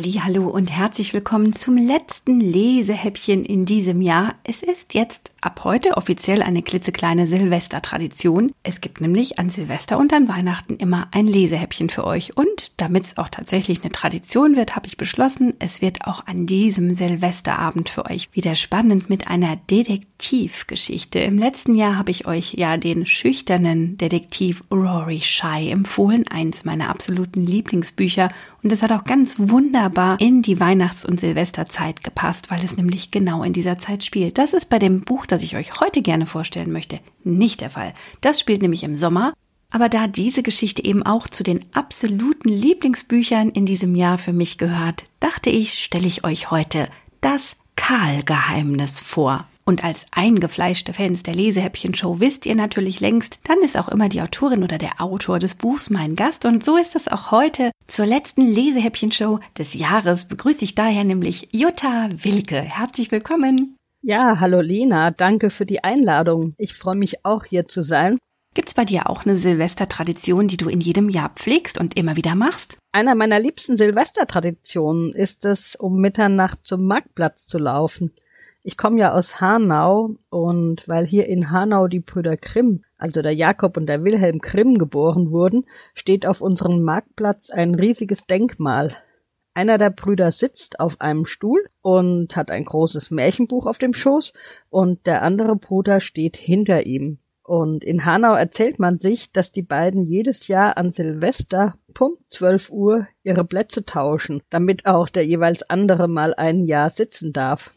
Hallo und herzlich willkommen zum letzten Lesehäppchen in diesem Jahr. Es ist jetzt ab heute offiziell eine klitzekleine Silvestertradition. Es gibt nämlich an Silvester und an Weihnachten immer ein Lesehäppchen für euch. Und damit es auch tatsächlich eine Tradition wird, habe ich beschlossen, es wird auch an diesem Silvesterabend für euch wieder spannend mit einer Detektivgeschichte. Im letzten Jahr habe ich euch ja den schüchternen Detektiv Rory Shy empfohlen, eins meiner absoluten Lieblingsbücher. Und es hat auch ganz wunderbar wunderbar in die Weihnachts- und Silvesterzeit gepasst, weil es nämlich genau in dieser Zeit spielt. Das ist bei dem Buch, das ich euch heute gerne vorstellen möchte, nicht der Fall. Das spielt nämlich im Sommer. Aber da diese Geschichte eben auch zu den absoluten Lieblingsbüchern in diesem Jahr für mich gehört, dachte ich, stelle ich euch heute das Karl-Geheimnis vor. Und als eingefleischte Fans der Lesehäppchen-Show wisst ihr natürlich längst, dann ist auch immer die Autorin oder der Autor des Buchs mein Gast. Und so ist es auch heute. Zur letzten Lesehäppchen-Show des Jahres begrüße ich daher nämlich Jutta Wilke. Herzlich willkommen. Ja, hallo Lena, danke für die Einladung. Ich freue mich auch hier zu sein. Gibt's bei dir auch eine Silvestertradition, die du in jedem Jahr pflegst und immer wieder machst? Einer meiner liebsten Silvestertraditionen ist es, um Mitternacht zum Marktplatz zu laufen. Ich komme ja aus Hanau und weil hier in Hanau die Brüder Grimm, also der Jakob und der Wilhelm Grimm geboren wurden, steht auf unserem Marktplatz ein riesiges Denkmal. Einer der Brüder sitzt auf einem Stuhl und hat ein großes Märchenbuch auf dem Schoß und der andere Bruder steht hinter ihm. Und in Hanau erzählt man sich, dass die beiden jedes Jahr an Silvester Punkt 12 Uhr ihre Plätze tauschen, damit auch der jeweils andere mal ein Jahr sitzen darf.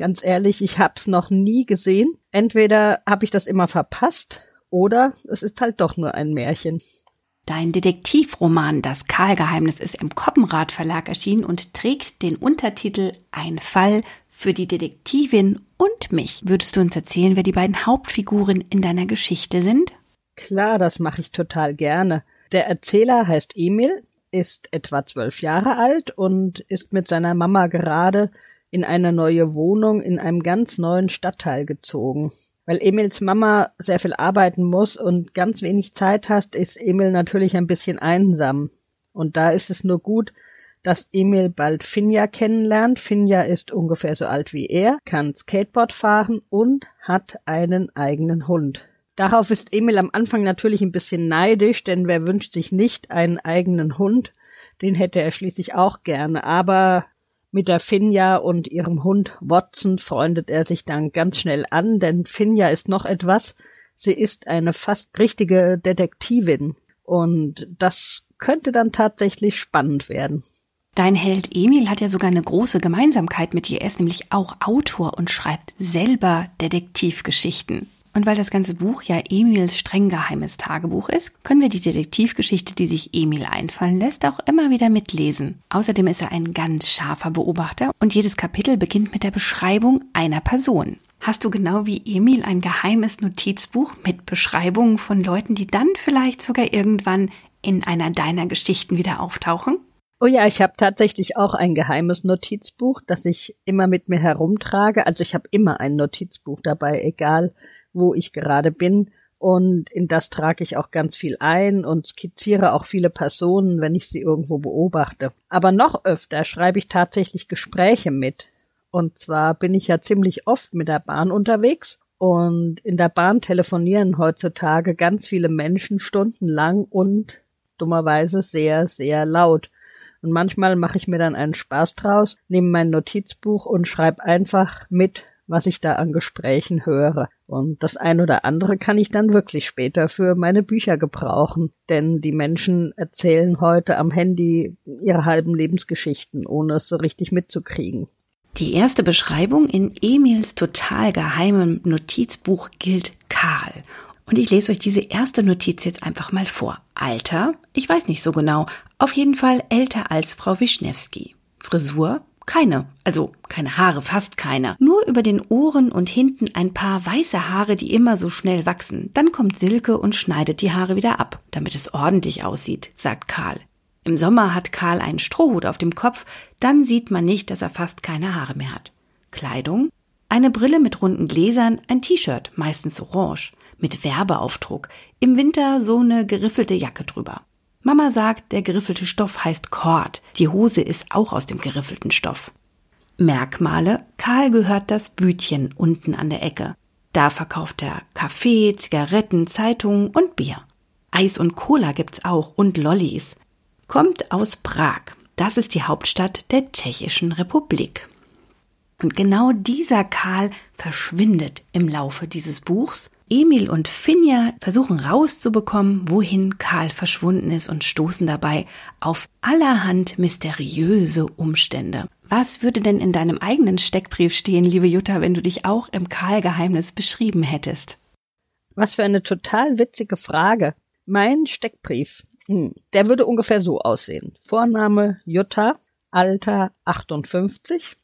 Ganz ehrlich, ich hab's noch nie gesehen. Entweder habe ich das immer verpasst oder es ist halt doch nur ein Märchen. Dein Detektivroman Das Karlgeheimnis ist im Koppenrad Verlag erschienen und trägt den Untertitel Ein Fall für die Detektivin und mich. Würdest du uns erzählen, wer die beiden Hauptfiguren in deiner Geschichte sind? Klar, das mache ich total gerne. Der Erzähler heißt Emil, ist etwa zwölf Jahre alt und ist mit seiner Mama gerade in eine neue Wohnung in einem ganz neuen Stadtteil gezogen. Weil Emils Mama sehr viel arbeiten muss und ganz wenig Zeit hat, ist Emil natürlich ein bisschen einsam. Und da ist es nur gut, dass Emil bald Finja kennenlernt. Finja ist ungefähr so alt wie er, kann Skateboard fahren und hat einen eigenen Hund. Darauf ist Emil am Anfang natürlich ein bisschen neidisch, denn wer wünscht sich nicht einen eigenen Hund? Den hätte er schließlich auch gerne. Aber mit der Finja und ihrem Hund Watson freundet er sich dann ganz schnell an, denn Finja ist noch etwas. Sie ist eine fast richtige Detektivin. Und das könnte dann tatsächlich spannend werden. Dein Held Emil hat ja sogar eine große Gemeinsamkeit mit dir. Er ist nämlich auch Autor und schreibt selber Detektivgeschichten. Und weil das ganze Buch ja Emils streng geheimes Tagebuch ist, können wir die Detektivgeschichte, die sich Emil einfallen lässt, auch immer wieder mitlesen. Außerdem ist er ein ganz scharfer Beobachter und jedes Kapitel beginnt mit der Beschreibung einer Person. Hast du genau wie Emil ein geheimes Notizbuch mit Beschreibungen von Leuten, die dann vielleicht sogar irgendwann in einer deiner Geschichten wieder auftauchen? Oh ja, ich habe tatsächlich auch ein geheimes Notizbuch, das ich immer mit mir herumtrage. Also ich habe immer ein Notizbuch dabei, egal wo ich gerade bin. Und in das trage ich auch ganz viel ein und skizziere auch viele Personen, wenn ich sie irgendwo beobachte. Aber noch öfter schreibe ich tatsächlich Gespräche mit. Und zwar bin ich ja ziemlich oft mit der Bahn unterwegs und in der Bahn telefonieren heutzutage ganz viele Menschen stundenlang und dummerweise sehr, sehr laut. Und manchmal mache ich mir dann einen Spaß draus, nehme mein Notizbuch und schreibe einfach mit, was ich da an Gesprächen höre. Und das ein oder andere kann ich dann wirklich später für meine Bücher gebrauchen. Denn die Menschen erzählen heute am Handy ihre halben Lebensgeschichten, ohne es so richtig mitzukriegen. Die erste Beschreibung in Emils total geheimem Notizbuch gilt Karl. Und ich lese euch diese erste Notiz jetzt einfach mal vor. Alter? Ich weiß nicht so genau. Auf jeden Fall älter als Frau Wischnewski. Frisur? Keine, also keine Haare, fast keine. Nur über den Ohren und hinten ein paar weiße Haare, die immer so schnell wachsen. Dann kommt Silke und schneidet die Haare wieder ab, damit es ordentlich aussieht, sagt Karl. Im Sommer hat Karl einen Strohhut auf dem Kopf, dann sieht man nicht, dass er fast keine Haare mehr hat. Kleidung? Eine Brille mit runden Gläsern, ein T-Shirt, meistens orange, mit Werbeaufdruck. Im Winter so eine geriffelte Jacke drüber. Mama sagt, der geriffelte Stoff heißt Cord. Die Hose ist auch aus dem geriffelten Stoff. Merkmale. Karl gehört das Bütchen unten an der Ecke. Da verkauft er Kaffee, Zigaretten, Zeitungen und Bier. Eis und Cola gibt's auch und Lollis. Kommt aus Prag. Das ist die Hauptstadt der Tschechischen Republik. Und genau dieser Karl verschwindet im Laufe dieses Buchs. Emil und Finja versuchen rauszubekommen, wohin Karl verschwunden ist und stoßen dabei auf allerhand mysteriöse Umstände. Was würde denn in deinem eigenen Steckbrief stehen, liebe Jutta, wenn du dich auch im Karl-Geheimnis beschrieben hättest? Was für eine total witzige Frage. Mein Steckbrief, hm, der würde ungefähr so aussehen. Vorname Jutta, Alter 58,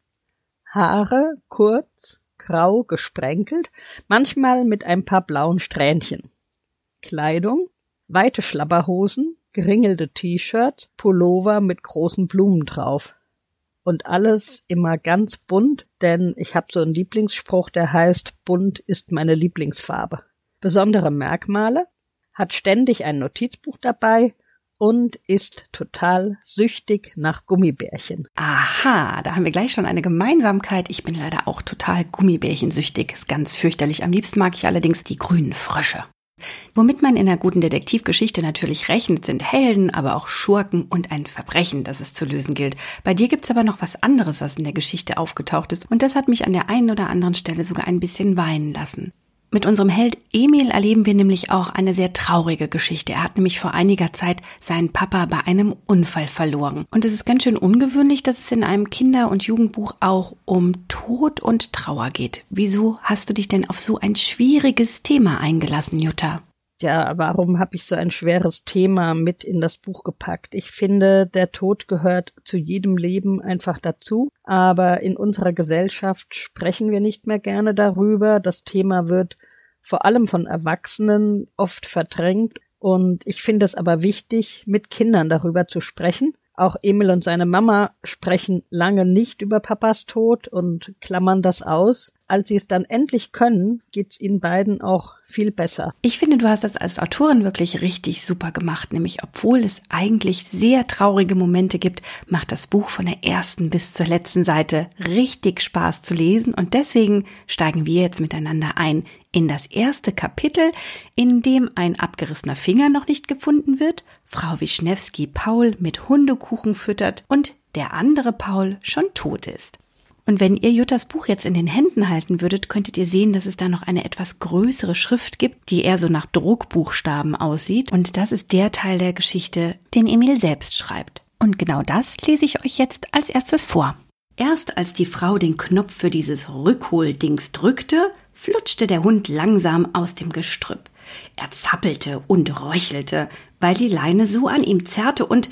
Haare kurz, grau gesprenkelt, manchmal mit ein paar blauen Strähnchen. Kleidung, weite Schlabberhosen, geringelte T-Shirts, Pullover mit großen Blumen drauf. Und alles immer ganz bunt, denn ich habe so einen Lieblingsspruch, der heißt, bunt ist meine Lieblingsfarbe. Besondere Merkmale, hat ständig ein Notizbuch dabei und ist total süchtig nach Gummibärchen. Aha, da haben wir gleich schon eine Gemeinsamkeit. Ich bin leider auch total Gummibärchensüchtig. Ist ganz fürchterlich. Am liebsten mag ich allerdings die grünen Frösche. Womit man in einer guten Detektivgeschichte natürlich rechnet, sind Helden, aber auch Schurken und ein Verbrechen, das es zu lösen gilt. Bei dir gibt's aber noch was anderes, was in der Geschichte aufgetaucht ist, und das hat mich an der einen oder anderen Stelle sogar ein bisschen weinen lassen. Mit unserem Held Emil erleben wir nämlich auch eine sehr traurige Geschichte. Er hat nämlich vor einiger Zeit seinen Papa bei einem Unfall verloren. Und es ist ganz schön ungewöhnlich, dass es in einem Kinder- und Jugendbuch auch um Tod und Trauer geht. Wieso hast du dich denn auf so ein schwieriges Thema eingelassen, Jutta? ja, warum habe ich so ein schweres Thema mit in das Buch gepackt? Ich finde, der Tod gehört zu jedem Leben einfach dazu, aber in unserer Gesellschaft sprechen wir nicht mehr gerne darüber. Das Thema wird vor allem von Erwachsenen oft verdrängt und ich finde es aber wichtig, mit Kindern darüber zu sprechen auch Emil und seine Mama sprechen lange nicht über Papas Tod und klammern das aus. Als sie es dann endlich können, geht's ihnen beiden auch viel besser. Ich finde, du hast das als Autorin wirklich richtig super gemacht. Nämlich, obwohl es eigentlich sehr traurige Momente gibt, macht das Buch von der ersten bis zur letzten Seite richtig Spaß zu lesen. Und deswegen steigen wir jetzt miteinander ein in das erste Kapitel, in dem ein abgerissener Finger noch nicht gefunden wird, Frau Wischnewski Paul mit Hundekuchen füttert und der andere Paul schon tot ist. Und wenn ihr Juttas Buch jetzt in den Händen halten würdet, könntet ihr sehen, dass es da noch eine etwas größere Schrift gibt, die eher so nach Druckbuchstaben aussieht. Und das ist der Teil der Geschichte, den Emil selbst schreibt. Und genau das lese ich euch jetzt als erstes vor. Erst als die Frau den Knopf für dieses Rückholdings drückte, flutschte der Hund langsam aus dem Gestrüpp. Er zappelte und röchelte, weil die Leine so an ihm zerrte und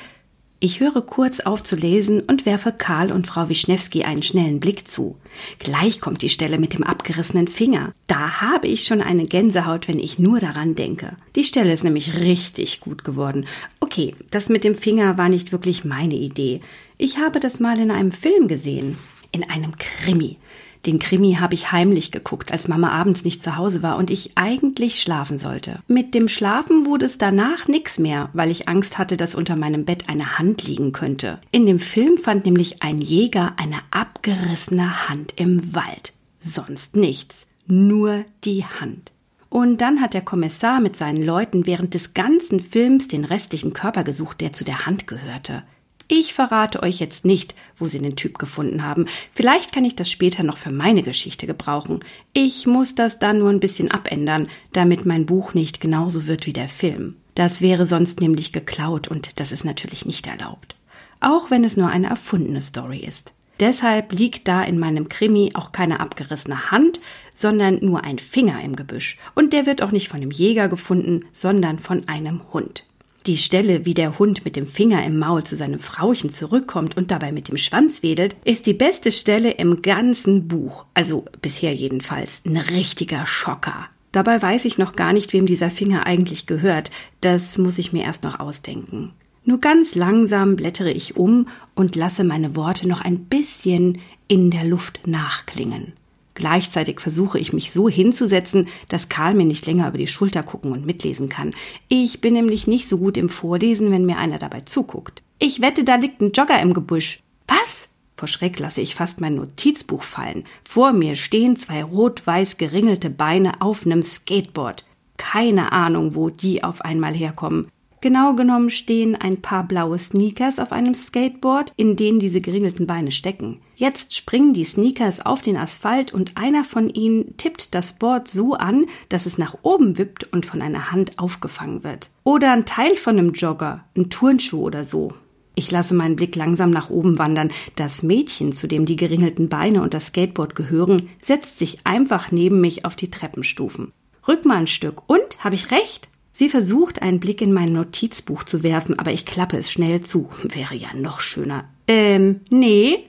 ich höre kurz auf zu lesen und werfe Karl und Frau Wischnewski einen schnellen Blick zu. Gleich kommt die Stelle mit dem abgerissenen Finger. Da habe ich schon eine Gänsehaut, wenn ich nur daran denke. Die Stelle ist nämlich richtig gut geworden. Okay, das mit dem Finger war nicht wirklich meine Idee. Ich habe das mal in einem Film gesehen. In einem Krimi. Den Krimi habe ich heimlich geguckt, als Mama abends nicht zu Hause war und ich eigentlich schlafen sollte. Mit dem Schlafen wurde es danach nix mehr, weil ich Angst hatte, dass unter meinem Bett eine Hand liegen könnte. In dem Film fand nämlich ein Jäger eine abgerissene Hand im Wald. Sonst nichts. Nur die Hand. Und dann hat der Kommissar mit seinen Leuten während des ganzen Films den restlichen Körper gesucht, der zu der Hand gehörte. Ich verrate euch jetzt nicht, wo sie den Typ gefunden haben. Vielleicht kann ich das später noch für meine Geschichte gebrauchen. Ich muss das dann nur ein bisschen abändern, damit mein Buch nicht genauso wird wie der Film. Das wäre sonst nämlich geklaut und das ist natürlich nicht erlaubt. Auch wenn es nur eine erfundene Story ist. Deshalb liegt da in meinem Krimi auch keine abgerissene Hand, sondern nur ein Finger im Gebüsch. Und der wird auch nicht von einem Jäger gefunden, sondern von einem Hund. Die Stelle, wie der Hund mit dem Finger im Maul zu seinem Frauchen zurückkommt und dabei mit dem Schwanz wedelt, ist die beste Stelle im ganzen Buch. Also bisher jedenfalls. Ein richtiger Schocker. Dabei weiß ich noch gar nicht, wem dieser Finger eigentlich gehört. Das muss ich mir erst noch ausdenken. Nur ganz langsam blättere ich um und lasse meine Worte noch ein bisschen in der Luft nachklingen. Gleichzeitig versuche ich mich so hinzusetzen, dass Karl mir nicht länger über die Schulter gucken und mitlesen kann. Ich bin nämlich nicht so gut im Vorlesen, wenn mir einer dabei zuguckt. Ich wette, da liegt ein Jogger im Gebüsch. Was? Vor Schreck lasse ich fast mein Notizbuch fallen. Vor mir stehen zwei rot-weiß geringelte Beine auf nem Skateboard. Keine Ahnung, wo die auf einmal herkommen. Genau genommen stehen ein paar blaue Sneakers auf einem Skateboard, in denen diese geringelten Beine stecken. Jetzt springen die Sneakers auf den Asphalt und einer von ihnen tippt das Board so an, dass es nach oben wippt und von einer Hand aufgefangen wird. Oder ein Teil von einem Jogger, ein Turnschuh oder so. Ich lasse meinen Blick langsam nach oben wandern. Das Mädchen, zu dem die geringelten Beine und das Skateboard gehören, setzt sich einfach neben mich auf die Treppenstufen. Rück mal ein Stück. Und? Habe ich recht? Sie versucht, einen Blick in mein Notizbuch zu werfen, aber ich klappe es schnell zu. Wäre ja noch schöner. Ähm, nee.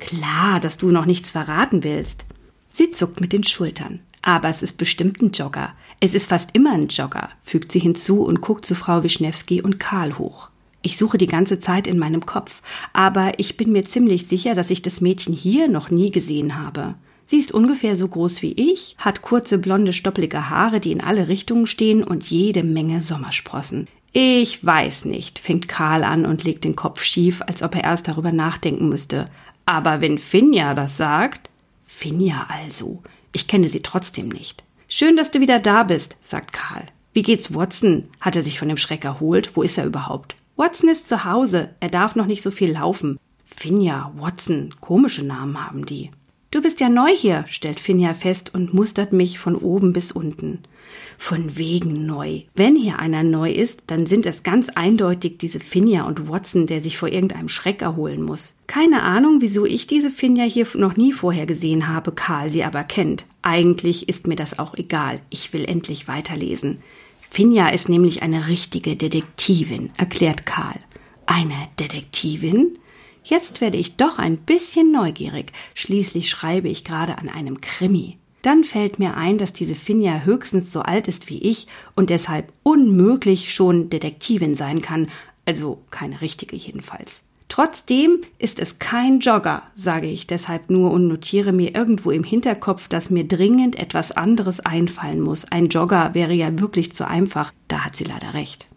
Klar, dass du noch nichts verraten willst. Sie zuckt mit den Schultern. Aber es ist bestimmt ein Jogger. Es ist fast immer ein Jogger, fügt sie hinzu und guckt zu Frau Wischnewski und Karl hoch. Ich suche die ganze Zeit in meinem Kopf, aber ich bin mir ziemlich sicher, dass ich das Mädchen hier noch nie gesehen habe. Sie ist ungefähr so groß wie ich, hat kurze blonde stoppelige Haare, die in alle Richtungen stehen und jede Menge Sommersprossen. Ich weiß nicht, fängt Karl an und legt den Kopf schief, als ob er erst darüber nachdenken müsste. Aber wenn Finja das sagt. Finja also. Ich kenne sie trotzdem nicht. Schön, dass du wieder da bist, sagt Karl. Wie geht's Watson? Hat er sich von dem Schreck erholt? Wo ist er überhaupt? Watson ist zu Hause. Er darf noch nicht so viel laufen. Finja, Watson, komische Namen haben die. Du bist ja neu hier, stellt Finja fest und mustert mich von oben bis unten. Von wegen neu. Wenn hier einer neu ist, dann sind es ganz eindeutig diese Finja und Watson, der sich vor irgendeinem Schreck erholen muss. Keine Ahnung, wieso ich diese Finja hier noch nie vorher gesehen habe, Karl sie aber kennt. Eigentlich ist mir das auch egal. Ich will endlich weiterlesen. Finja ist nämlich eine richtige Detektivin, erklärt Karl. Eine Detektivin? Jetzt werde ich doch ein bisschen neugierig. Schließlich schreibe ich gerade an einem Krimi. Dann fällt mir ein, dass diese Finja höchstens so alt ist wie ich und deshalb unmöglich schon Detektivin sein kann, also keine richtige jedenfalls. Trotzdem ist es kein Jogger, sage ich deshalb nur und notiere mir irgendwo im Hinterkopf, dass mir dringend etwas anderes einfallen muss. Ein Jogger wäre ja wirklich zu einfach, da hat sie leider recht.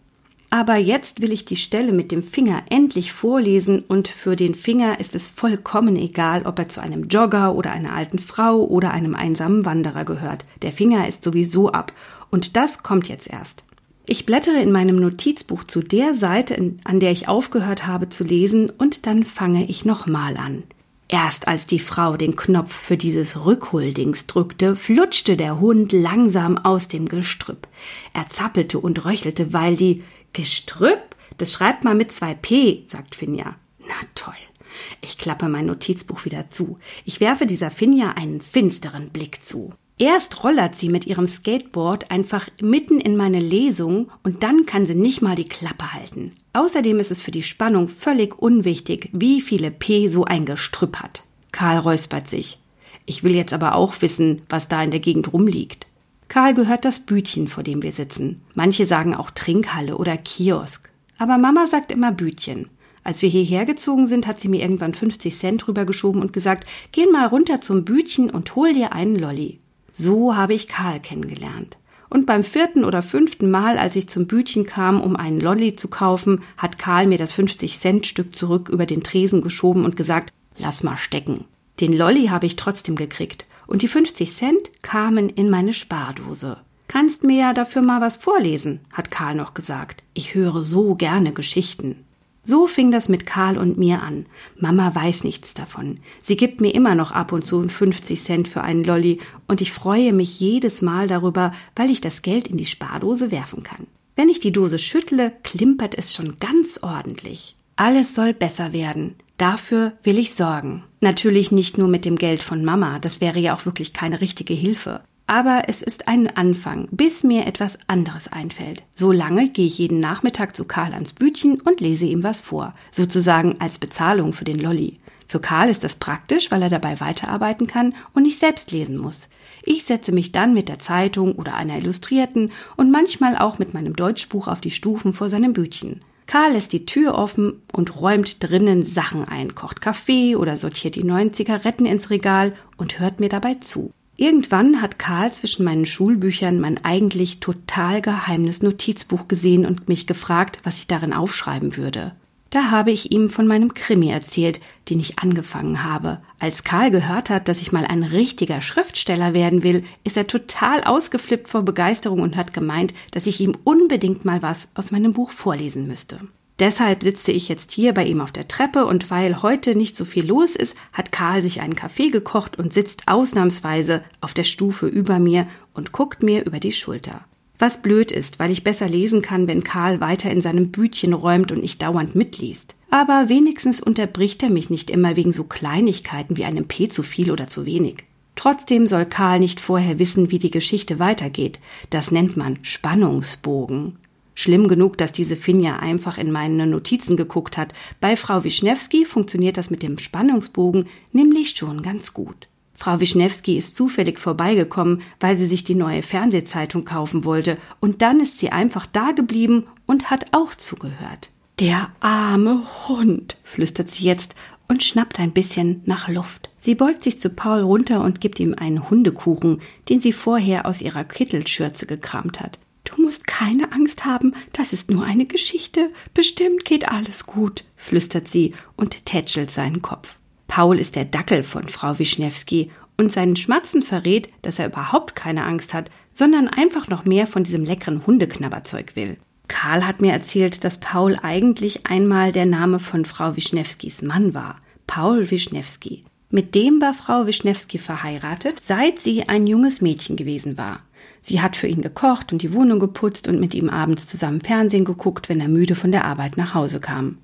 Aber jetzt will ich die Stelle mit dem Finger endlich vorlesen und für den Finger ist es vollkommen egal, ob er zu einem Jogger oder einer alten Frau oder einem einsamen Wanderer gehört. Der Finger ist sowieso ab und das kommt jetzt erst. Ich blättere in meinem Notizbuch zu der Seite, an der ich aufgehört habe zu lesen und dann fange ich nochmal an. Erst als die Frau den Knopf für dieses Rückholdings drückte, flutschte der Hund langsam aus dem Gestrüpp. Er zappelte und röchelte, weil die Gestrüpp? Das schreibt man mit zwei P, sagt Finja. Na toll. Ich klappe mein Notizbuch wieder zu. Ich werfe dieser Finja einen finsteren Blick zu. Erst rollert sie mit ihrem Skateboard einfach mitten in meine Lesung und dann kann sie nicht mal die Klappe halten. Außerdem ist es für die Spannung völlig unwichtig, wie viele P so ein Gestrüpp hat. Karl räuspert sich. Ich will jetzt aber auch wissen, was da in der Gegend rumliegt. Karl gehört das Bütchen, vor dem wir sitzen. Manche sagen auch Trinkhalle oder Kiosk. Aber Mama sagt immer Bütchen. Als wir hierher gezogen sind, hat sie mir irgendwann 50 Cent rübergeschoben und gesagt, geh mal runter zum Bütchen und hol dir einen Lolli. So habe ich Karl kennengelernt. Und beim vierten oder fünften Mal, als ich zum Bütchen kam, um einen Lolli zu kaufen, hat Karl mir das 50 Cent Stück zurück über den Tresen geschoben und gesagt, lass mal stecken. Den Lolli habe ich trotzdem gekriegt und die 50 Cent kamen in meine Spardose. Kannst mir ja dafür mal was vorlesen, hat Karl noch gesagt. Ich höre so gerne Geschichten. So fing das mit Karl und mir an. Mama weiß nichts davon. Sie gibt mir immer noch ab und zu 50 Cent für einen Lolli und ich freue mich jedes Mal darüber, weil ich das Geld in die Spardose werfen kann. Wenn ich die Dose schüttle, klimpert es schon ganz ordentlich. Alles soll besser werden. Dafür will ich sorgen. Natürlich nicht nur mit dem Geld von Mama, das wäre ja auch wirklich keine richtige Hilfe. Aber es ist ein Anfang, bis mir etwas anderes einfällt. So lange gehe ich jeden Nachmittag zu Karl ans Bütchen und lese ihm was vor, sozusagen als Bezahlung für den Lolli. Für Karl ist das praktisch, weil er dabei weiterarbeiten kann und nicht selbst lesen muss. Ich setze mich dann mit der Zeitung oder einer Illustrierten und manchmal auch mit meinem Deutschbuch auf die Stufen vor seinem Bütchen. Karl lässt die Tür offen und räumt drinnen Sachen ein, kocht Kaffee oder sortiert die neuen Zigaretten ins Regal und hört mir dabei zu. Irgendwann hat Karl zwischen meinen Schulbüchern mein eigentlich total geheimes Notizbuch gesehen und mich gefragt, was ich darin aufschreiben würde. Da habe ich ihm von meinem Krimi erzählt, den ich angefangen habe. Als Karl gehört hat, dass ich mal ein richtiger Schriftsteller werden will, ist er total ausgeflippt vor Begeisterung und hat gemeint, dass ich ihm unbedingt mal was aus meinem Buch vorlesen müsste. Deshalb sitze ich jetzt hier bei ihm auf der Treppe und weil heute nicht so viel los ist, hat Karl sich einen Kaffee gekocht und sitzt ausnahmsweise auf der Stufe über mir und guckt mir über die Schulter. Was blöd ist, weil ich besser lesen kann, wenn Karl weiter in seinem Bütchen räumt und nicht dauernd mitliest. Aber wenigstens unterbricht er mich nicht immer wegen so Kleinigkeiten wie einem P zu viel oder zu wenig. Trotzdem soll Karl nicht vorher wissen, wie die Geschichte weitergeht. Das nennt man Spannungsbogen. Schlimm genug, dass diese Finja einfach in meine Notizen geguckt hat. Bei Frau Wischnewski funktioniert das mit dem Spannungsbogen nämlich schon ganz gut. Frau Wischnewski ist zufällig vorbeigekommen, weil sie sich die neue Fernsehzeitung kaufen wollte, und dann ist sie einfach da geblieben und hat auch zugehört. Der arme Hund, flüstert sie jetzt und schnappt ein bisschen nach Luft. Sie beugt sich zu Paul runter und gibt ihm einen Hundekuchen, den sie vorher aus ihrer Kittelschürze gekramt hat. Du musst keine Angst haben, das ist nur eine Geschichte. Bestimmt geht alles gut, flüstert sie und tätschelt seinen Kopf. Paul ist der Dackel von Frau Wischnewski und sein Schmatzen verrät, dass er überhaupt keine Angst hat, sondern einfach noch mehr von diesem leckeren Hundeknabberzeug will. Karl hat mir erzählt, dass Paul eigentlich einmal der Name von Frau Wischnewskis Mann war. Paul Wischnewski. Mit dem war Frau Wischnewski verheiratet, seit sie ein junges Mädchen gewesen war. Sie hat für ihn gekocht und die Wohnung geputzt und mit ihm abends zusammen Fernsehen geguckt, wenn er müde von der Arbeit nach Hause kam.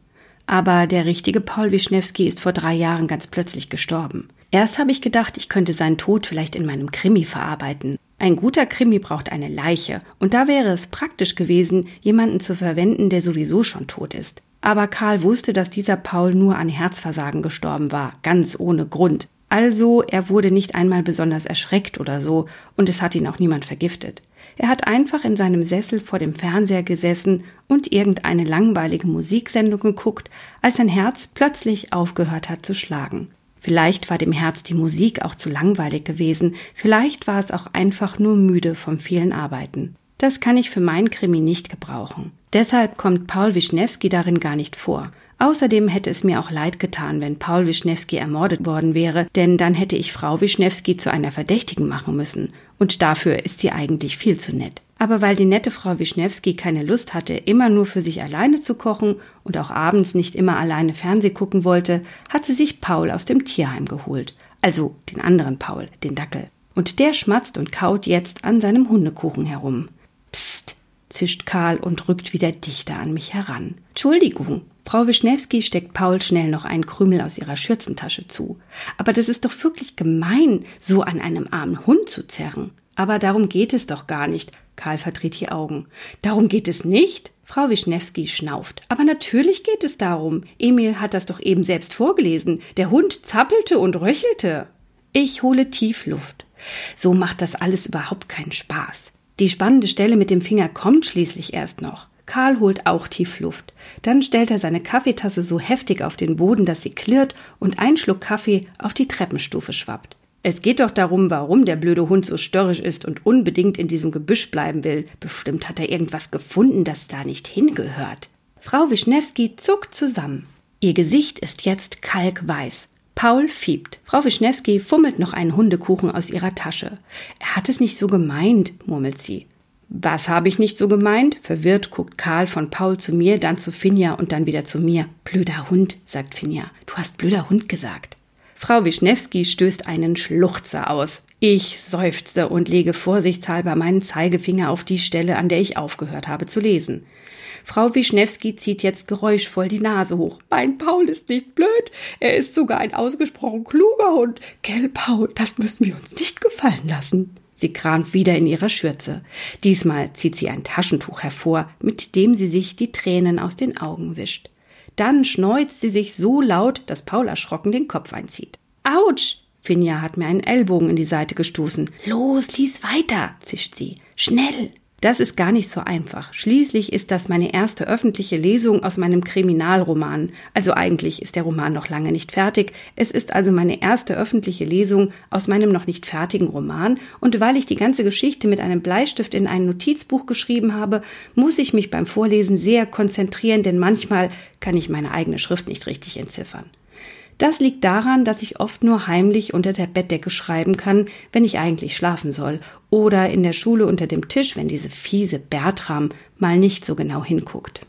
Aber der richtige Paul Wischnewski ist vor drei Jahren ganz plötzlich gestorben. Erst habe ich gedacht, ich könnte seinen Tod vielleicht in meinem Krimi verarbeiten. Ein guter Krimi braucht eine Leiche, und da wäre es praktisch gewesen, jemanden zu verwenden, der sowieso schon tot ist. Aber Karl wusste, dass dieser Paul nur an Herzversagen gestorben war, ganz ohne Grund. Also er wurde nicht einmal besonders erschreckt oder so, und es hat ihn auch niemand vergiftet. Er hat einfach in seinem Sessel vor dem Fernseher gesessen und irgendeine langweilige Musiksendung geguckt, als sein Herz plötzlich aufgehört hat zu schlagen. Vielleicht war dem Herz die Musik auch zu langweilig gewesen, vielleicht war es auch einfach nur müde vom vielen Arbeiten. Das kann ich für mein Krimi nicht gebrauchen. Deshalb kommt Paul Wischnewski darin gar nicht vor. Außerdem hätte es mir auch leid getan, wenn Paul Wischnewski ermordet worden wäre, denn dann hätte ich Frau Wischnewski zu einer Verdächtigen machen müssen. Und dafür ist sie eigentlich viel zu nett. Aber weil die nette Frau Wischnewski keine Lust hatte, immer nur für sich alleine zu kochen und auch abends nicht immer alleine Fernseh gucken wollte, hat sie sich Paul aus dem Tierheim geholt. Also den anderen Paul, den Dackel. Und der schmatzt und kaut jetzt an seinem Hundekuchen herum. Psst, zischt Karl und rückt wieder dichter an mich heran. Entschuldigung. Frau Wischnewski steckt Paul schnell noch einen Krümel aus ihrer Schürzentasche zu. Aber das ist doch wirklich gemein, so an einem armen Hund zu zerren. Aber darum geht es doch gar nicht. Karl verdreht die Augen. Darum geht es nicht? Frau Wischnewski schnauft. Aber natürlich geht es darum. Emil hat das doch eben selbst vorgelesen. Der Hund zappelte und röchelte. Ich hole tief Luft. So macht das alles überhaupt keinen Spaß. Die spannende Stelle mit dem Finger kommt schließlich erst noch. Karl holt auch tief Luft. Dann stellt er seine Kaffeetasse so heftig auf den Boden, dass sie klirrt und ein Schluck Kaffee auf die Treppenstufe schwappt. Es geht doch darum, warum der blöde Hund so störrisch ist und unbedingt in diesem Gebüsch bleiben will. Bestimmt hat er irgendwas gefunden, das da nicht hingehört. Frau Wischnewski zuckt zusammen. Ihr Gesicht ist jetzt kalkweiß. Paul fiebt. Frau Wischnewski fummelt noch einen Hundekuchen aus ihrer Tasche. Er hat es nicht so gemeint, murmelt sie. Was habe ich nicht so gemeint? Verwirrt guckt Karl von Paul zu mir, dann zu Finja und dann wieder zu mir. Blöder Hund, sagt Finja. Du hast blöder Hund gesagt. Frau Wischnewski stößt einen Schluchzer aus. Ich seufze und lege vorsichtshalber meinen Zeigefinger auf die Stelle, an der ich aufgehört habe zu lesen. Frau Wischnewski zieht jetzt geräuschvoll die Nase hoch. Mein Paul ist nicht blöd. Er ist sogar ein ausgesprochen kluger Hund. Gell, Paul, das müssen wir uns nicht gefallen lassen. Sie kramt wieder in ihrer Schürze. Diesmal zieht sie ein Taschentuch hervor, mit dem sie sich die Tränen aus den Augen wischt. Dann schneuzt sie sich so laut, dass Paul erschrocken den Kopf einzieht. Autsch! Finja hat mir einen Ellbogen in die Seite gestoßen. Los, lies weiter, zischt sie. Schnell! Das ist gar nicht so einfach. Schließlich ist das meine erste öffentliche Lesung aus meinem Kriminalroman. Also eigentlich ist der Roman noch lange nicht fertig. Es ist also meine erste öffentliche Lesung aus meinem noch nicht fertigen Roman. Und weil ich die ganze Geschichte mit einem Bleistift in ein Notizbuch geschrieben habe, muss ich mich beim Vorlesen sehr konzentrieren, denn manchmal kann ich meine eigene Schrift nicht richtig entziffern. Das liegt daran, dass ich oft nur heimlich unter der Bettdecke schreiben kann, wenn ich eigentlich schlafen soll, oder in der Schule unter dem Tisch, wenn diese fiese Bertram mal nicht so genau hinguckt.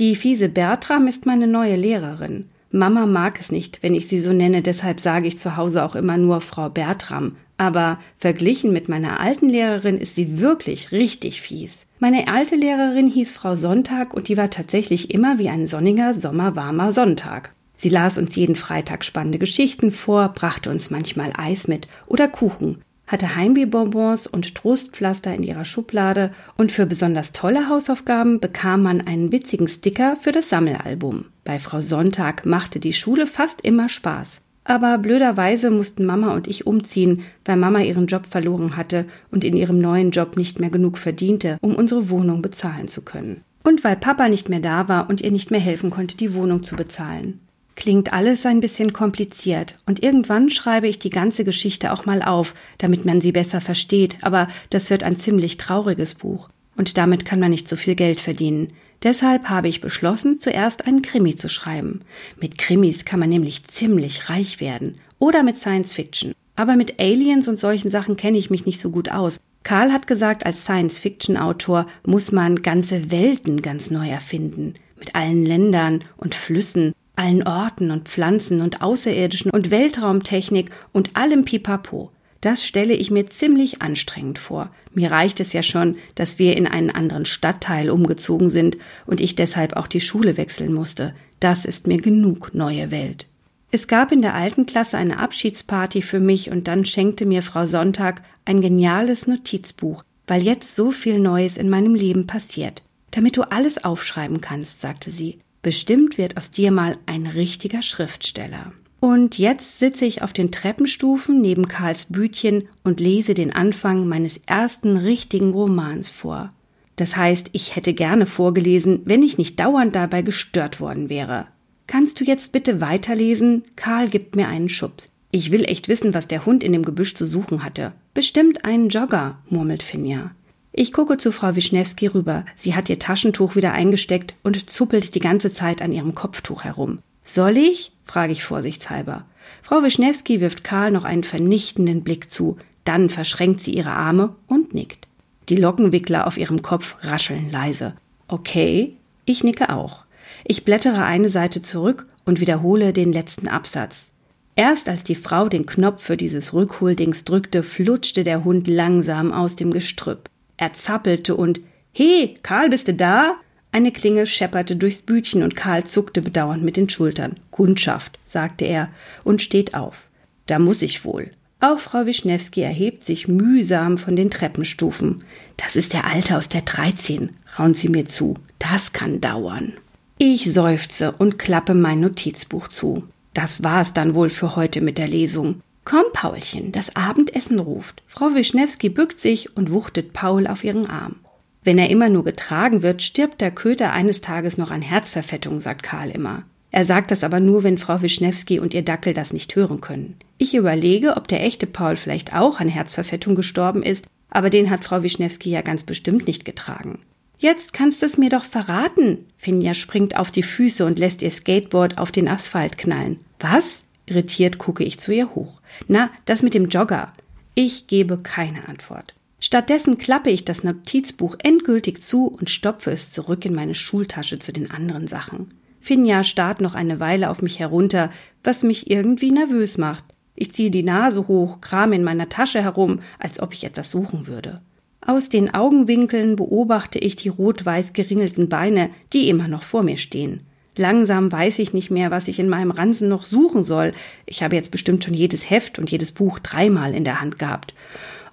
Die fiese Bertram ist meine neue Lehrerin. Mama mag es nicht, wenn ich sie so nenne, deshalb sage ich zu Hause auch immer nur Frau Bertram. Aber verglichen mit meiner alten Lehrerin ist sie wirklich richtig fies. Meine alte Lehrerin hieß Frau Sonntag und die war tatsächlich immer wie ein sonniger, sommerwarmer Sonntag. Sie las uns jeden Freitag spannende Geschichten vor, brachte uns manchmal Eis mit oder Kuchen, hatte Heimwehbonbons und Trostpflaster in ihrer Schublade und für besonders tolle Hausaufgaben bekam man einen witzigen Sticker für das Sammelalbum. Bei Frau Sonntag machte die Schule fast immer Spaß. Aber blöderweise mussten Mama und ich umziehen, weil Mama ihren Job verloren hatte und in ihrem neuen Job nicht mehr genug verdiente, um unsere Wohnung bezahlen zu können. Und weil Papa nicht mehr da war und ihr nicht mehr helfen konnte, die Wohnung zu bezahlen. Klingt alles ein bisschen kompliziert und irgendwann schreibe ich die ganze Geschichte auch mal auf, damit man sie besser versteht, aber das wird ein ziemlich trauriges Buch und damit kann man nicht so viel Geld verdienen. Deshalb habe ich beschlossen, zuerst einen Krimi zu schreiben. Mit Krimis kann man nämlich ziemlich reich werden oder mit Science Fiction. Aber mit Aliens und solchen Sachen kenne ich mich nicht so gut aus. Karl hat gesagt, als Science-Fiction-Autor muss man ganze Welten ganz neu erfinden. Mit allen Ländern und Flüssen allen Orten und Pflanzen und Außerirdischen und Weltraumtechnik und allem Pipapo. Das stelle ich mir ziemlich anstrengend vor. Mir reicht es ja schon, dass wir in einen anderen Stadtteil umgezogen sind und ich deshalb auch die Schule wechseln musste. Das ist mir genug neue Welt. Es gab in der alten Klasse eine Abschiedsparty für mich und dann schenkte mir Frau Sonntag ein geniales Notizbuch, weil jetzt so viel Neues in meinem Leben passiert. Damit du alles aufschreiben kannst, sagte sie. Bestimmt wird aus dir mal ein richtiger Schriftsteller. Und jetzt sitze ich auf den Treppenstufen neben Karls Bütchen und lese den Anfang meines ersten richtigen Romans vor. Das heißt, ich hätte gerne vorgelesen, wenn ich nicht dauernd dabei gestört worden wäre. Kannst du jetzt bitte weiterlesen? Karl gibt mir einen Schubs. Ich will echt wissen, was der Hund in dem Gebüsch zu suchen hatte. Bestimmt einen Jogger, murmelt Finja. Ich gucke zu Frau Wischnewski rüber. Sie hat ihr Taschentuch wieder eingesteckt und zuppelt die ganze Zeit an ihrem Kopftuch herum. Soll ich? frage ich vorsichtshalber. Frau Wischnewski wirft Karl noch einen vernichtenden Blick zu, dann verschränkt sie ihre Arme und nickt. Die Lockenwickler auf ihrem Kopf rascheln leise. Okay, ich nicke auch. Ich blättere eine Seite zurück und wiederhole den letzten Absatz. Erst als die Frau den Knopf für dieses Rückholdings drückte, flutschte der Hund langsam aus dem Gestrüpp. Er zappelte und He, Karl, bist du da? Eine Klingel schepperte durchs Bütchen und Karl zuckte bedauernd mit den Schultern. Kundschaft, sagte er und steht auf. Da muss ich wohl. Auch Frau Wischnewski erhebt sich mühsam von den Treppenstufen. Das ist der Alte aus der 13, raunt sie mir zu. Das kann dauern. Ich seufze und klappe mein Notizbuch zu. Das war's dann wohl für heute mit der Lesung. Komm, Paulchen, das Abendessen ruft. Frau Wischnewski bückt sich und wuchtet Paul auf ihren Arm. Wenn er immer nur getragen wird, stirbt der Köter eines Tages noch an Herzverfettung, sagt Karl immer. Er sagt das aber nur, wenn Frau Wischnewski und ihr Dackel das nicht hören können. Ich überlege, ob der echte Paul vielleicht auch an Herzverfettung gestorben ist, aber den hat Frau Wischnewski ja ganz bestimmt nicht getragen. Jetzt kannst du es mir doch verraten. Finja springt auf die Füße und lässt ihr Skateboard auf den Asphalt knallen. Was? Irritiert gucke ich zu ihr hoch. Na, das mit dem Jogger. Ich gebe keine Antwort. Stattdessen klappe ich das Notizbuch endgültig zu und stopfe es zurück in meine Schultasche zu den anderen Sachen. Finja starrt noch eine Weile auf mich herunter, was mich irgendwie nervös macht. Ich ziehe die Nase hoch, krame in meiner Tasche herum, als ob ich etwas suchen würde. Aus den Augenwinkeln beobachte ich die rot-weiß geringelten Beine, die immer noch vor mir stehen. Langsam weiß ich nicht mehr, was ich in meinem Ransen noch suchen soll. Ich habe jetzt bestimmt schon jedes Heft und jedes Buch dreimal in der Hand gehabt.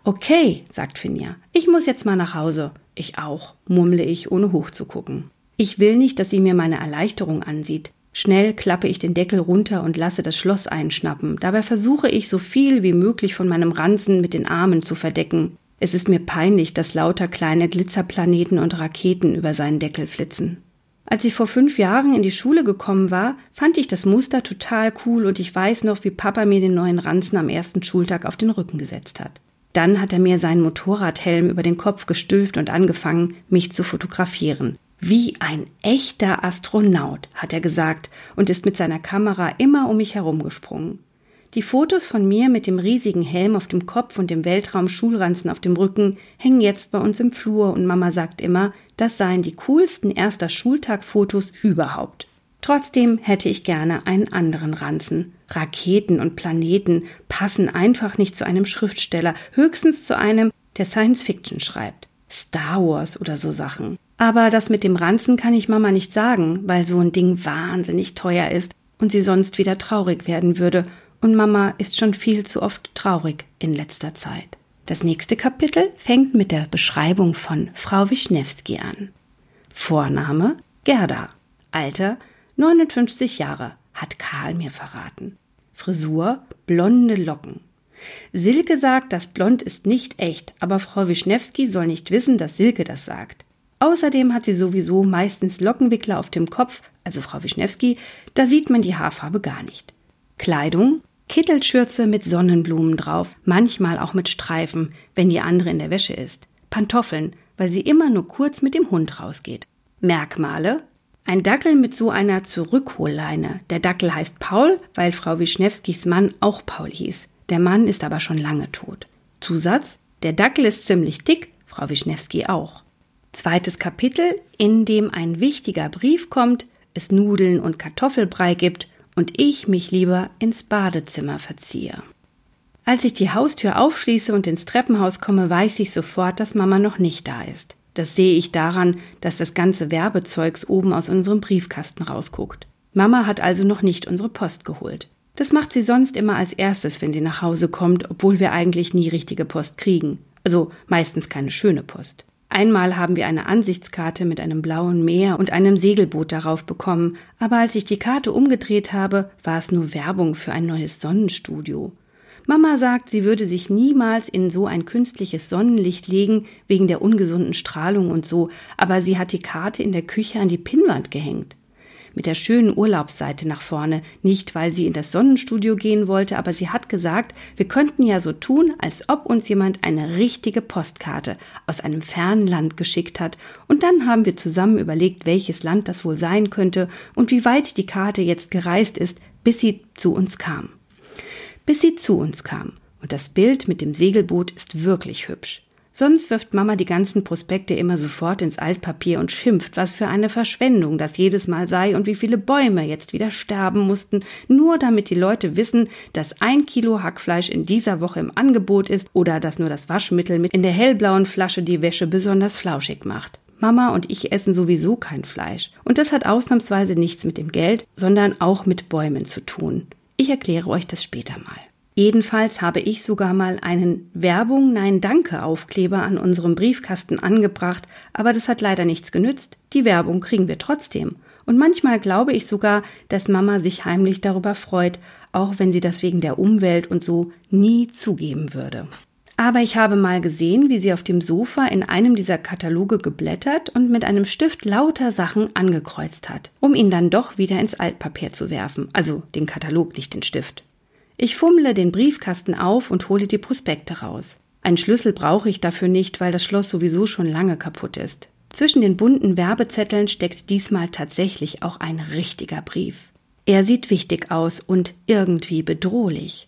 Okay, sagt Finja, ich muss jetzt mal nach Hause. Ich auch, murmle ich, ohne hochzugucken. Ich will nicht, dass sie mir meine Erleichterung ansieht. Schnell klappe ich den Deckel runter und lasse das Schloss einschnappen. Dabei versuche ich, so viel wie möglich von meinem Ranzen mit den Armen zu verdecken. Es ist mir peinlich, dass lauter kleine Glitzerplaneten und Raketen über seinen Deckel flitzen. Als ich vor fünf Jahren in die Schule gekommen war, fand ich das Muster total cool und ich weiß noch, wie Papa mir den neuen Ranzen am ersten Schultag auf den Rücken gesetzt hat. Dann hat er mir seinen Motorradhelm über den Kopf gestülpt und angefangen, mich zu fotografieren. Wie ein echter Astronaut, hat er gesagt und ist mit seiner Kamera immer um mich herumgesprungen. Die Fotos von mir mit dem riesigen Helm auf dem Kopf und dem Weltraum-Schulranzen auf dem Rücken hängen jetzt bei uns im Flur und Mama sagt immer, das seien die coolsten erster Schultag-Fotos überhaupt. Trotzdem hätte ich gerne einen anderen Ranzen. Raketen und Planeten passen einfach nicht zu einem Schriftsteller, höchstens zu einem, der Science Fiction schreibt. Star Wars oder so Sachen. Aber das mit dem Ranzen kann ich Mama nicht sagen, weil so ein Ding wahnsinnig teuer ist und sie sonst wieder traurig werden würde und Mama ist schon viel zu oft traurig in letzter Zeit. Das nächste Kapitel fängt mit der Beschreibung von Frau Wischnewski an. Vorname Gerda. Alter 59 Jahre, hat Karl mir verraten. Frisur blonde Locken. Silke sagt, das Blond ist nicht echt, aber Frau Wischnewski soll nicht wissen, dass Silke das sagt. Außerdem hat sie sowieso meistens Lockenwickler auf dem Kopf, also Frau Wischnewski, da sieht man die Haarfarbe gar nicht. Kleidung Kittelschürze mit Sonnenblumen drauf, manchmal auch mit Streifen, wenn die andere in der Wäsche ist. Pantoffeln, weil sie immer nur kurz mit dem Hund rausgeht. Merkmale ein Dackel mit so einer Zurückholleine. Der Dackel heißt Paul, weil Frau Wischnewskis Mann auch Paul hieß. Der Mann ist aber schon lange tot. Zusatz Der Dackel ist ziemlich dick, Frau Wischnewski auch. Zweites Kapitel, in dem ein wichtiger Brief kommt, es Nudeln und Kartoffelbrei gibt und ich mich lieber ins Badezimmer verziehe. Als ich die Haustür aufschließe und ins Treppenhaus komme, weiß ich sofort, dass Mama noch nicht da ist. Das sehe ich daran, dass das ganze Werbezeugs oben aus unserem Briefkasten rausguckt. Mama hat also noch nicht unsere Post geholt. Das macht sie sonst immer als erstes, wenn sie nach Hause kommt, obwohl wir eigentlich nie richtige Post kriegen. Also meistens keine schöne Post. Einmal haben wir eine Ansichtskarte mit einem blauen Meer und einem Segelboot darauf bekommen, aber als ich die Karte umgedreht habe, war es nur Werbung für ein neues Sonnenstudio. Mama sagt, sie würde sich niemals in so ein künstliches Sonnenlicht legen, wegen der ungesunden Strahlung und so, aber sie hat die Karte in der Küche an die Pinnwand gehängt mit der schönen Urlaubsseite nach vorne, nicht weil sie in das Sonnenstudio gehen wollte, aber sie hat gesagt, wir könnten ja so tun, als ob uns jemand eine richtige Postkarte aus einem fernen Land geschickt hat, und dann haben wir zusammen überlegt, welches Land das wohl sein könnte und wie weit die Karte jetzt gereist ist, bis sie zu uns kam. Bis sie zu uns kam. Und das Bild mit dem Segelboot ist wirklich hübsch. Sonst wirft Mama die ganzen Prospekte immer sofort ins Altpapier und schimpft, was für eine Verschwendung das jedes Mal sei und wie viele Bäume jetzt wieder sterben mussten, nur damit die Leute wissen, dass ein Kilo Hackfleisch in dieser Woche im Angebot ist oder dass nur das Waschmittel mit in der hellblauen Flasche die Wäsche besonders flauschig macht. Mama und ich essen sowieso kein Fleisch. Und das hat ausnahmsweise nichts mit dem Geld, sondern auch mit Bäumen zu tun. Ich erkläre euch das später mal. Jedenfalls habe ich sogar mal einen Werbung Nein Danke Aufkleber an unserem Briefkasten angebracht, aber das hat leider nichts genützt. Die Werbung kriegen wir trotzdem. Und manchmal glaube ich sogar, dass Mama sich heimlich darüber freut, auch wenn sie das wegen der Umwelt und so nie zugeben würde. Aber ich habe mal gesehen, wie sie auf dem Sofa in einem dieser Kataloge geblättert und mit einem Stift lauter Sachen angekreuzt hat, um ihn dann doch wieder ins Altpapier zu werfen, also den Katalog, nicht den Stift. Ich fummle den Briefkasten auf und hole die Prospekte raus. Einen Schlüssel brauche ich dafür nicht, weil das Schloss sowieso schon lange kaputt ist. Zwischen den bunten Werbezetteln steckt diesmal tatsächlich auch ein richtiger Brief. Er sieht wichtig aus und irgendwie bedrohlich.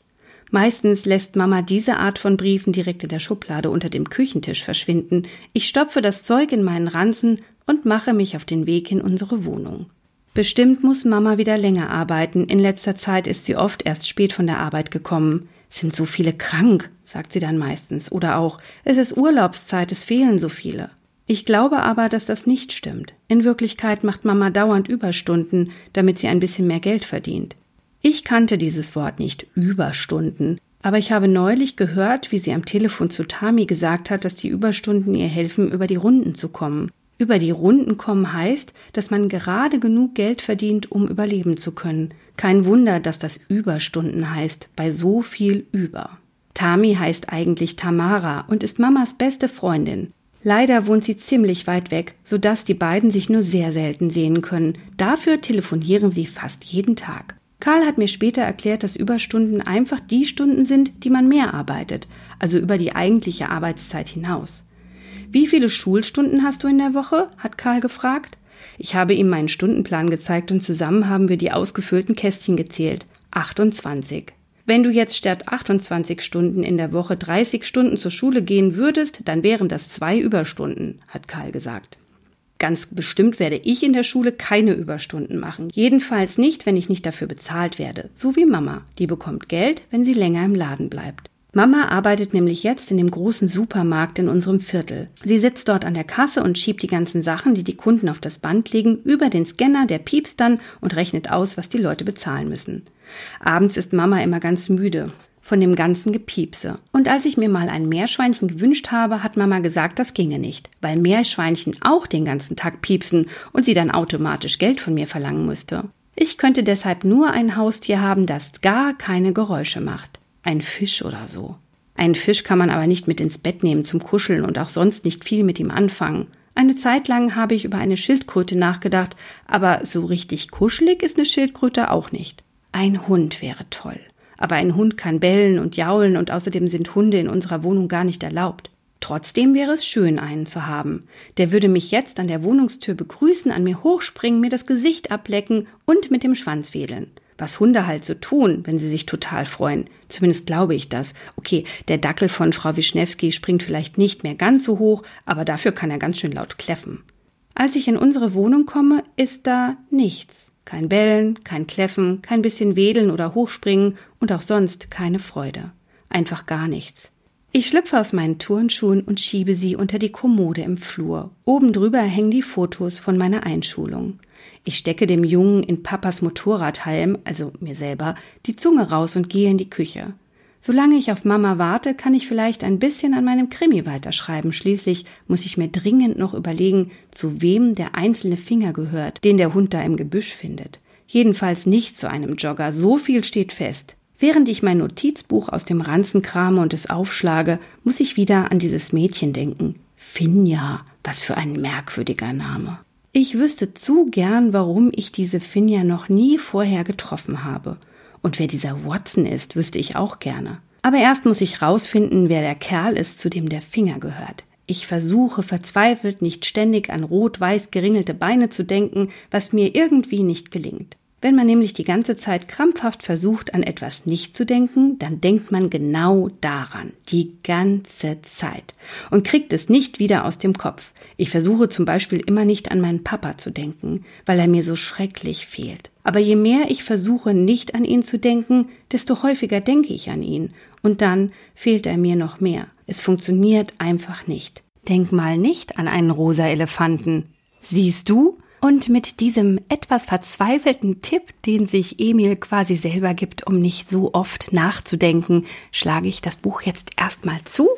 Meistens lässt Mama diese Art von Briefen direkt in der Schublade unter dem Küchentisch verschwinden. Ich stopfe das Zeug in meinen Ranzen und mache mich auf den Weg in unsere Wohnung. Bestimmt muss Mama wieder länger arbeiten. In letzter Zeit ist sie oft erst spät von der Arbeit gekommen. Sind so viele krank, sagt sie dann meistens. Oder auch, es ist Urlaubszeit, es fehlen so viele. Ich glaube aber, dass das nicht stimmt. In Wirklichkeit macht Mama dauernd Überstunden, damit sie ein bisschen mehr Geld verdient. Ich kannte dieses Wort nicht, Überstunden, aber ich habe neulich gehört, wie sie am Telefon zu Tami gesagt hat, dass die Überstunden ihr helfen, über die Runden zu kommen. Über die Runden kommen heißt, dass man gerade genug Geld verdient, um überleben zu können. Kein Wunder, dass das Überstunden heißt, bei so viel über. Tami heißt eigentlich Tamara und ist Mamas beste Freundin. Leider wohnt sie ziemlich weit weg, sodass die beiden sich nur sehr selten sehen können. Dafür telefonieren sie fast jeden Tag. Karl hat mir später erklärt, dass Überstunden einfach die Stunden sind, die man mehr arbeitet, also über die eigentliche Arbeitszeit hinaus. Wie viele Schulstunden hast du in der Woche? hat Karl gefragt. Ich habe ihm meinen Stundenplan gezeigt und zusammen haben wir die ausgefüllten Kästchen gezählt. 28. Wenn du jetzt statt 28 Stunden in der Woche 30 Stunden zur Schule gehen würdest, dann wären das zwei Überstunden, hat Karl gesagt. Ganz bestimmt werde ich in der Schule keine Überstunden machen. Jedenfalls nicht, wenn ich nicht dafür bezahlt werde. So wie Mama. Die bekommt Geld, wenn sie länger im Laden bleibt. Mama arbeitet nämlich jetzt in dem großen Supermarkt in unserem Viertel. Sie sitzt dort an der Kasse und schiebt die ganzen Sachen, die die Kunden auf das Band legen, über den Scanner, der piepst dann und rechnet aus, was die Leute bezahlen müssen. Abends ist Mama immer ganz müde von dem ganzen Gepiepse. Und als ich mir mal ein Meerschweinchen gewünscht habe, hat Mama gesagt, das ginge nicht, weil Meerschweinchen auch den ganzen Tag piepsen und sie dann automatisch Geld von mir verlangen müsste. Ich könnte deshalb nur ein Haustier haben, das gar keine Geräusche macht. Ein Fisch oder so. Einen Fisch kann man aber nicht mit ins Bett nehmen zum Kuscheln und auch sonst nicht viel mit ihm anfangen. Eine Zeit lang habe ich über eine Schildkröte nachgedacht, aber so richtig kuschelig ist eine Schildkröte auch nicht. Ein Hund wäre toll. Aber ein Hund kann bellen und jaulen und außerdem sind Hunde in unserer Wohnung gar nicht erlaubt. Trotzdem wäre es schön, einen zu haben. Der würde mich jetzt an der Wohnungstür begrüßen, an mir hochspringen, mir das Gesicht ablecken und mit dem Schwanz wedeln. Was Hunde halt so tun, wenn sie sich total freuen. Zumindest glaube ich das. Okay, der Dackel von Frau Wischnewski springt vielleicht nicht mehr ganz so hoch, aber dafür kann er ganz schön laut kläffen. Als ich in unsere Wohnung komme, ist da nichts. Kein Bellen, kein Kläffen, kein bisschen Wedeln oder Hochspringen und auch sonst keine Freude. Einfach gar nichts. Ich schlüpfe aus meinen Turnschuhen und schiebe sie unter die Kommode im Flur. Oben drüber hängen die Fotos von meiner Einschulung. Ich stecke dem Jungen in Papas Motorradhelm, also mir selber, die Zunge raus und gehe in die Küche. Solange ich auf Mama warte, kann ich vielleicht ein bisschen an meinem Krimi weiterschreiben. Schließlich muss ich mir dringend noch überlegen, zu wem der einzelne Finger gehört, den der Hund da im Gebüsch findet. Jedenfalls nicht zu einem Jogger, so viel steht fest. Während ich mein Notizbuch aus dem Ranzen krame und es aufschlage, muss ich wieder an dieses Mädchen denken. Finja, was für ein merkwürdiger Name. Ich wüsste zu gern, warum ich diese Finja noch nie vorher getroffen habe. Und wer dieser Watson ist, wüsste ich auch gerne. Aber erst muss ich rausfinden, wer der Kerl ist, zu dem der Finger gehört. Ich versuche verzweifelt nicht ständig an rot-weiß geringelte Beine zu denken, was mir irgendwie nicht gelingt. Wenn man nämlich die ganze Zeit krampfhaft versucht, an etwas nicht zu denken, dann denkt man genau daran, die ganze Zeit, und kriegt es nicht wieder aus dem Kopf. Ich versuche zum Beispiel immer nicht an meinen Papa zu denken, weil er mir so schrecklich fehlt. Aber je mehr ich versuche, nicht an ihn zu denken, desto häufiger denke ich an ihn. Und dann fehlt er mir noch mehr. Es funktioniert einfach nicht. Denk mal nicht an einen rosa Elefanten. Siehst du? Und mit diesem etwas verzweifelten Tipp, den sich Emil quasi selber gibt, um nicht so oft nachzudenken, schlage ich das Buch jetzt erstmal zu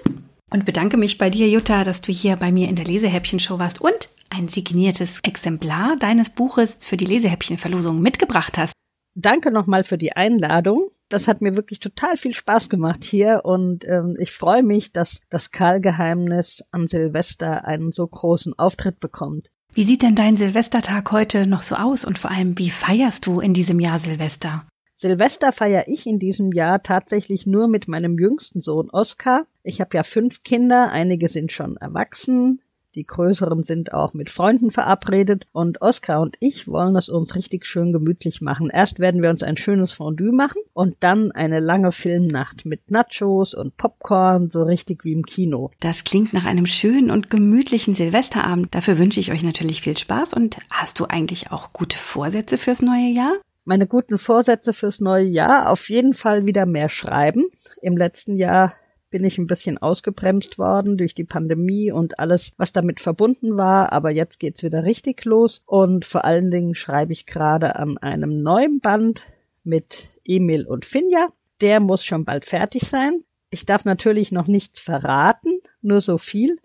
und bedanke mich bei dir, Jutta, dass du hier bei mir in der Lesehäppchen-Show warst und ein signiertes Exemplar deines Buches für die Lesehäppchen-Verlosung mitgebracht hast. Danke nochmal für die Einladung. Das hat mir wirklich total viel Spaß gemacht hier und ähm, ich freue mich, dass das Karl-Geheimnis an Silvester einen so großen Auftritt bekommt. Wie sieht denn dein Silvestertag heute noch so aus und vor allem, wie feierst du in diesem Jahr Silvester? Silvester feiere ich in diesem Jahr tatsächlich nur mit meinem jüngsten Sohn Oskar. Ich habe ja fünf Kinder, einige sind schon erwachsen, die größeren sind auch mit Freunden verabredet und Oskar und ich wollen es uns richtig schön gemütlich machen. Erst werden wir uns ein schönes Fondue machen und dann eine lange Filmnacht mit Nachos und Popcorn, so richtig wie im Kino. Das klingt nach einem schönen und gemütlichen Silvesterabend. Dafür wünsche ich euch natürlich viel Spaß und hast du eigentlich auch gute Vorsätze fürs neue Jahr? Meine guten Vorsätze fürs neue Jahr auf jeden Fall wieder mehr schreiben. Im letzten Jahr bin ich ein bisschen ausgebremst worden durch die Pandemie und alles, was damit verbunden war. Aber jetzt geht's wieder richtig los. Und vor allen Dingen schreibe ich gerade an einem neuen Band mit Emil und Finja. Der muss schon bald fertig sein. Ich darf natürlich noch nichts verraten, nur so viel.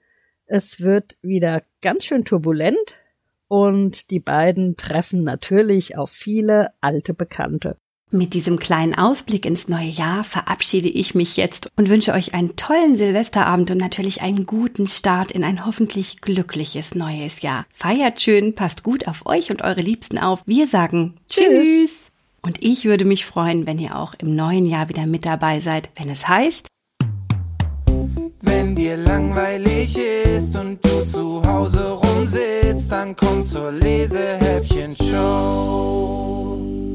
Es wird wieder ganz schön turbulent und die beiden treffen natürlich auf viele alte Bekannte. Mit diesem kleinen Ausblick ins neue Jahr verabschiede ich mich jetzt und wünsche euch einen tollen Silvesterabend und natürlich einen guten Start in ein hoffentlich glückliches neues Jahr. Feiert schön, passt gut auf euch und eure Liebsten auf. Wir sagen Tschüss. Tschüss. Und ich würde mich freuen, wenn ihr auch im neuen Jahr wieder mit dabei seid, wenn es heißt, wenn dir langweilig ist und du zu Hause rumsitzt, dann komm zur Lesehäppchen Show.